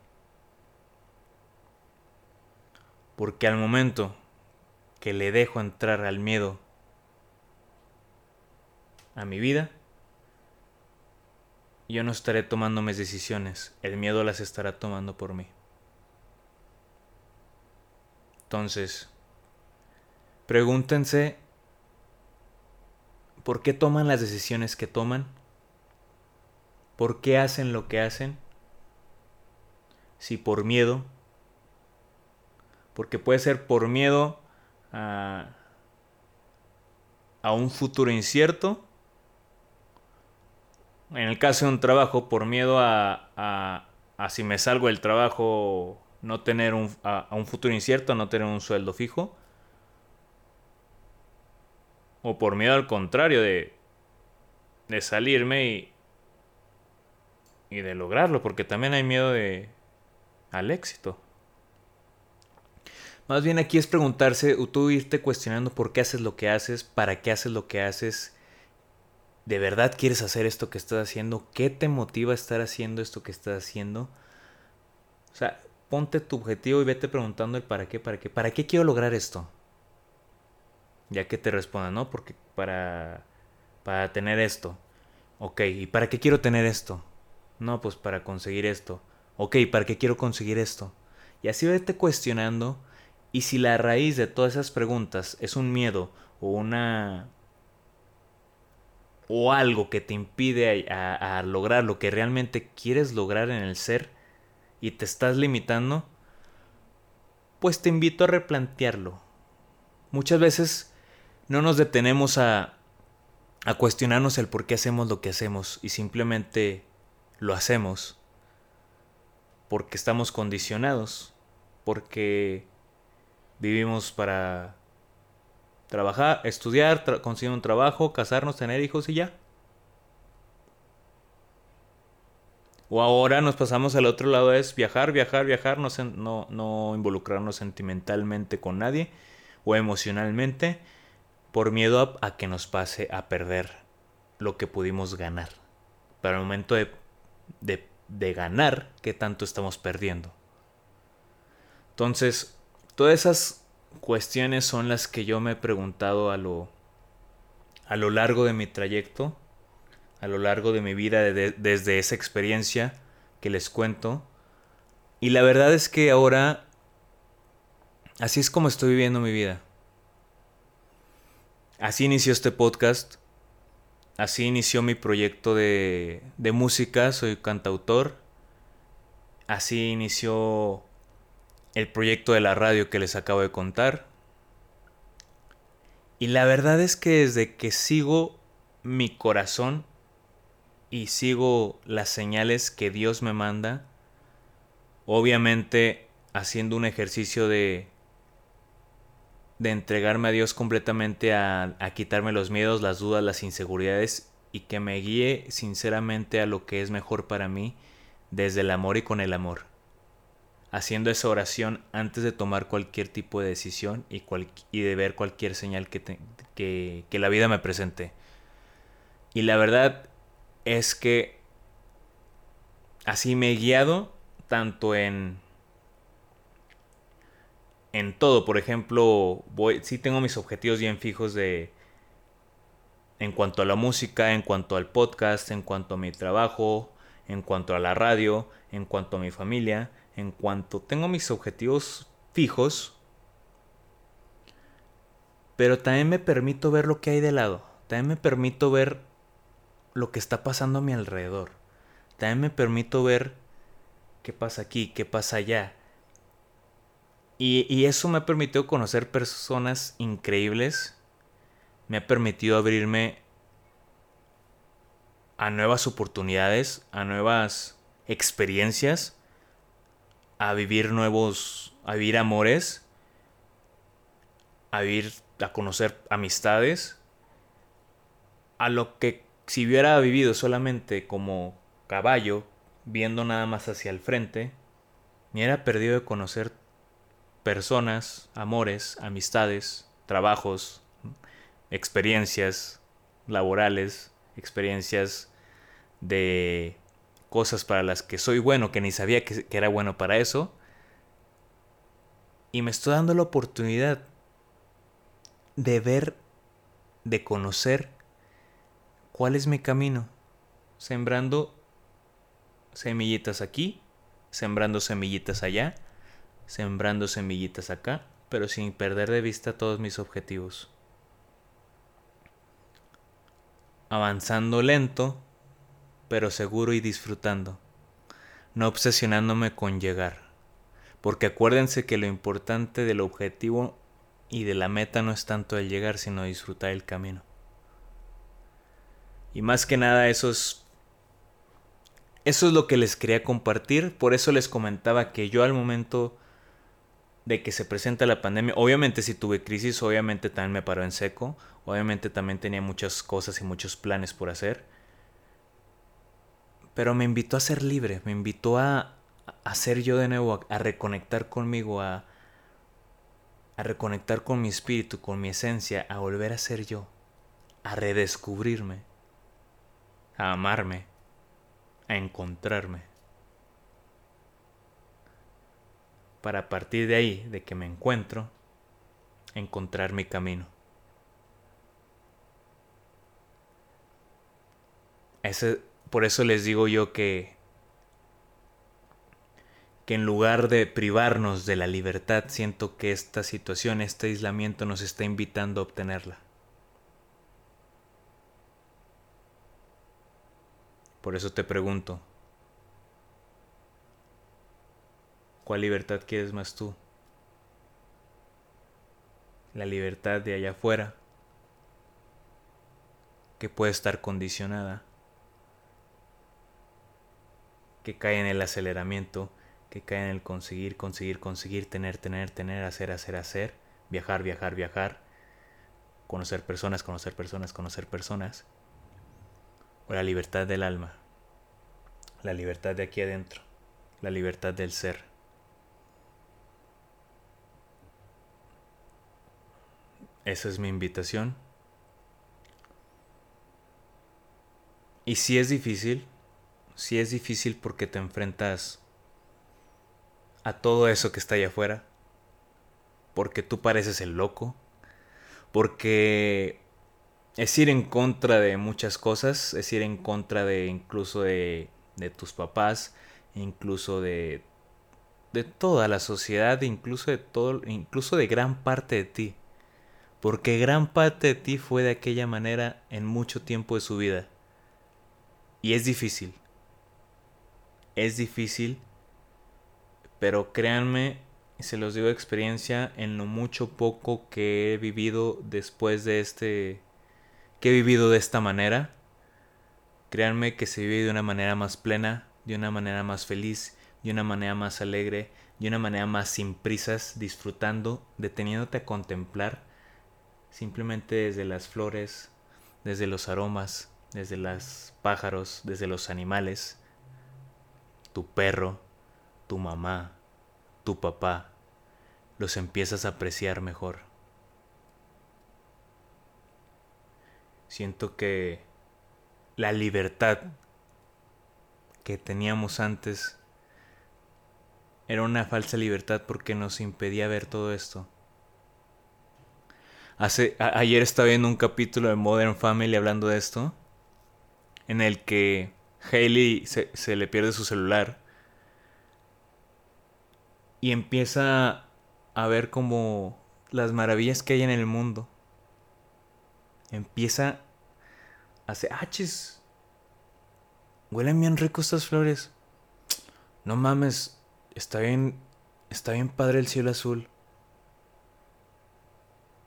Porque al momento que le dejo entrar al miedo a mi vida, yo no estaré tomando mis decisiones, el miedo las estará tomando por mí. Entonces, pregúntense por qué toman las decisiones que toman, por qué hacen lo que hacen, si por miedo, porque puede ser por miedo a, a un futuro incierto, en el caso de un trabajo, por miedo a, a, si me salgo del trabajo, no tener un, a, un futuro incierto, no tener un sueldo fijo. O por miedo al contrario de, de salirme y, y de lograrlo, porque también hay miedo de, al éxito. Más bien aquí es preguntarse, tú irte cuestionando por qué haces lo que haces, para qué haces lo que haces ¿De verdad quieres hacer esto que estás haciendo? ¿Qué te motiva a estar haciendo esto que estás haciendo? O sea, ponte tu objetivo y vete preguntando el para qué, para qué. ¿Para qué quiero lograr esto? Ya que te responda, ¿no? Porque para, para tener esto. Ok, ¿y para qué quiero tener esto? No, pues para conseguir esto. Ok, ¿para qué quiero conseguir esto? Y así vete cuestionando. Y si la raíz de todas esas preguntas es un miedo o una o algo que te impide a, lograr lo que realmente quieres lograr en el ser y te estás limitando, pues te invito a replantearlo. Muchas veces no nos detenemos a, a cuestionarnos el por qué hacemos lo que hacemos y simplemente lo hacemos porque estamos condicionados, porque vivimos para Trabajar, estudiar, conseguir un trabajo, casarnos, tener hijos y ya. O ahora nos pasamos al otro lado, es viajar, viajar, viajar, no, no, no involucrarnos sentimentalmente con nadie o emocionalmente por miedo a, que nos pase a perder lo que pudimos ganar. Para el momento de, de, de ganar, ¿qué tanto estamos perdiendo? Entonces, todas esas cuestiones son las que yo me he preguntado a lo, a lo largo de mi trayecto, a lo largo de mi vida desde esa experiencia que les cuento. Y la verdad es que ahora así es como estoy viviendo mi vida. así inició este podcast. Así inició mi proyecto de, de música. Soy cantautor. Así inició el proyecto de la radio que les acabo de contar. Y la verdad es que desde que sigo mi corazón y sigo las señales que Dios me manda, obviamente haciendo un ejercicio de de entregarme a Dios completamente a, a quitarme los miedos, las dudas, las inseguridades y que me guíe sinceramente a lo que es mejor para mí desde el amor y con el amor haciendo esa oración antes de tomar cualquier tipo de decisión y, de ver cualquier señal que, que, la vida me presente. Y la verdad es que así me he guiado tanto en en todo, por ejemplo, voy sí tengo mis objetivos bien fijos de en cuanto a la música, en cuanto al podcast, en cuanto a mi trabajo, en cuanto a la radio, en cuanto a mi familia, en cuanto tengo mis objetivos fijos, pero también me permito ver lo que hay de lado, también me permito ver lo que está pasando a mi alrededor, también me permito ver qué pasa aquí, qué pasa allá. Y, eso me ha permitido conocer personas increíbles, me ha permitido abrirme a nuevas oportunidades, a nuevas experiencias a vivir nuevos, a vivir amores, a vivir, a conocer amistades, a lo que si hubiera vivido solamente como caballo, viendo nada más hacia el frente, me hubiera perdido de conocer personas, amores, amistades, trabajos, experiencias laborales, experiencias de cosas para las que soy bueno, que ni sabía que, era bueno para eso. Y me estoy dando la oportunidad de ver, de conocer cuál es mi camino. Sembrando semillitas aquí, sembrando semillitas allá, sembrando semillitas acá, pero sin perder de vista todos mis objetivos. Avanzando lento, pero seguro y disfrutando, no obsesionándome con llegar, porque acuérdense que lo importante del objetivo y de la meta no es tanto el llegar, sino disfrutar el camino. Y más que nada eso es eso es lo que les quería compartir, por eso les comentaba que yo al momento de que se presenta la pandemia, obviamente si tuve crisis, obviamente también me paró en seco, obviamente también tenía muchas cosas y muchos planes por hacer, pero me invitó a ser libre, me invitó a, ser yo de nuevo, a, reconectar conmigo, a, a reconectar con mi espíritu, con mi esencia, a volver a ser yo, a redescubrirme, a amarme, a encontrarme. Para a partir de ahí, de que me encuentro, encontrar mi camino. Ese por eso les digo yo que que en lugar de privarnos de la libertad, siento que esta situación, este aislamiento nos está invitando a obtenerla. Por eso te pregunto, ¿cuál libertad quieres más tú? La libertad de allá afuera, que puede estar condicionada que cae en el aceleramiento, que cae en el conseguir, conseguir, conseguir, tener, tener, tener, hacer, hacer, hacer, viajar, viajar, viajar, conocer personas, conocer personas, conocer personas, o la libertad del alma, la libertad de aquí adentro, la libertad del ser. Esa es mi invitación. Y si es difícil, si es difícil porque te enfrentas a todo eso que está allá afuera, porque tú pareces el loco, porque es ir en contra de muchas cosas, es ir en contra de incluso de, tus papás, incluso de, de toda la sociedad, incluso de todo, incluso de gran parte de ti. porque gran parte de ti fue de aquella manera en mucho tiempo de su vida. Y es difícil. Es difícil, pero créanme, se los digo de experiencia, en lo mucho poco que he vivido después de este... que he vivido de esta manera, créanme que se vive de una manera más plena, de una manera más feliz, de una manera más alegre, de una manera más sin prisas, disfrutando, deteniéndote a contemplar simplemente desde las flores, desde los aromas, desde los pájaros, desde los animales, tu perro, tu mamá, tu papá, los empiezas a apreciar mejor. Siento que la libertad que teníamos antes era una falsa libertad porque nos impedía ver todo esto. Hace, ayer estaba viendo un capítulo de Modern Family hablando de esto, en el que Haley se, se le pierde su celular y empieza a ver como las maravillas que hay en el mundo. Empieza a hacer, ah, huelen bien rico estas flores. No mames, está bien, está bien padre el cielo azul.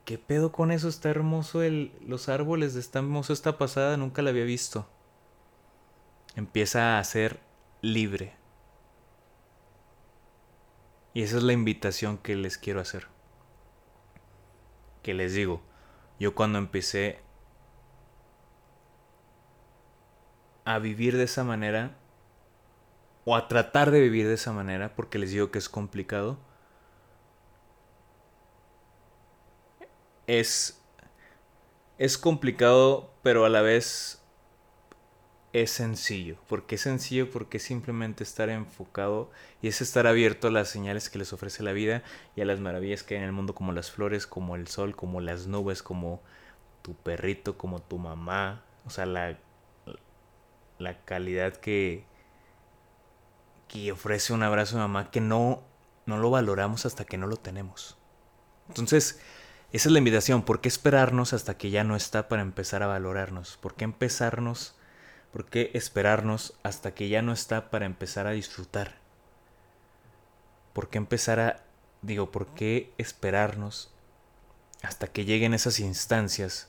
¿Qué pedo con eso? Está hermoso el, los árboles, está hermoso esta pasada, nunca la había visto. Empieza a ser libre. Y esa es la invitación que les quiero hacer. Que les digo, yo cuando empecé a vivir de esa manera, o a tratar de vivir de esa manera, porque les digo que es complicado, es, es complicado, pero a la vez es sencillo. ¿Por qué es sencillo? Porque simplemente estar enfocado y es estar abierto a las señales que les ofrece la vida y a las maravillas que hay en el mundo, como las flores, como el sol, como las nubes, como tu perrito, como tu mamá. O sea, la, la calidad que, que ofrece un abrazo de mamá que no, no lo valoramos hasta que no lo tenemos. Entonces, esa es la invitación. ¿Por qué esperarnos hasta que ya no está para empezar a valorarnos? ¿Por qué empezarnos? ¿Por qué esperarnos hasta que ya no está para empezar a disfrutar? ¿Por qué empezar a... digo, ¿por qué esperarnos hasta que lleguen esas instancias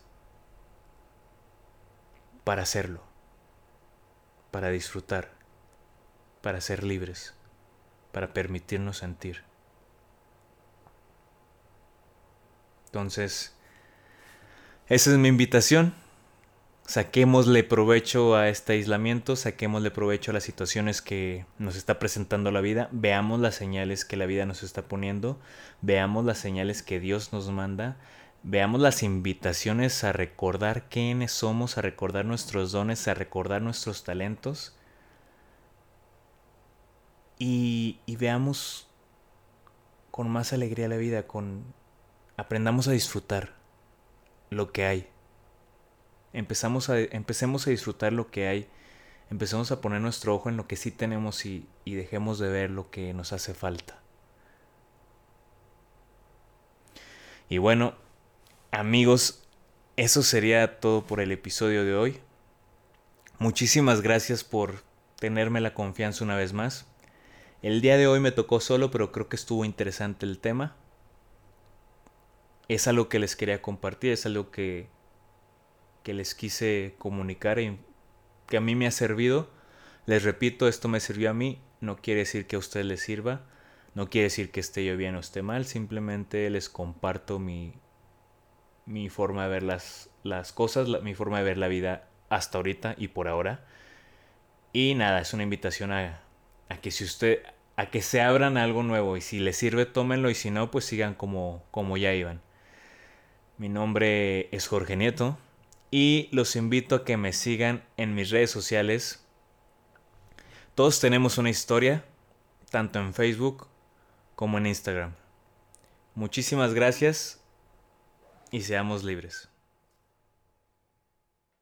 para hacerlo? Para disfrutar, para ser libres, para permitirnos sentir. Entonces, esa es mi invitación. Saquémosle provecho a este aislamiento, saquémosle provecho a las situaciones que nos está presentando la vida, veamos las señales que la vida nos está poniendo, veamos las señales que Dios nos manda, veamos las invitaciones a recordar quiénes somos, a recordar nuestros dones, a recordar nuestros talentos y, y veamos con más alegría la vida, con aprendamos a disfrutar lo que hay. Empezamos a, empecemos a disfrutar lo que hay. Empecemos a poner nuestro ojo en lo que sí tenemos y, y dejemos de ver lo que nos hace falta. Y bueno, amigos, eso sería todo por el episodio de hoy. Muchísimas gracias por tenerme la confianza una vez más. El día de hoy me tocó solo, pero creo que estuvo interesante el tema es algo que les quería compartir, es algo que, que les quise comunicar y que a mí me ha servido. Les repito, esto me sirvió a mí, no quiere decir que a ustedes les sirva, no quiere decir que esté yo bien o esté mal, simplemente les comparto mi, mi forma de ver las, las cosas, mi forma de ver la vida hasta ahorita y por ahora. Y nada, es una invitación a, que si usted, a que se abran algo nuevo y si les sirve, tómenlo y si no, pues sigan como, como ya iban. Mi nombre es Jorge Nieto y los invito a que me sigan en mis redes sociales. Todos tenemos una historia, tanto en Facebook como en Instagram. Muchísimas gracias y seamos libres.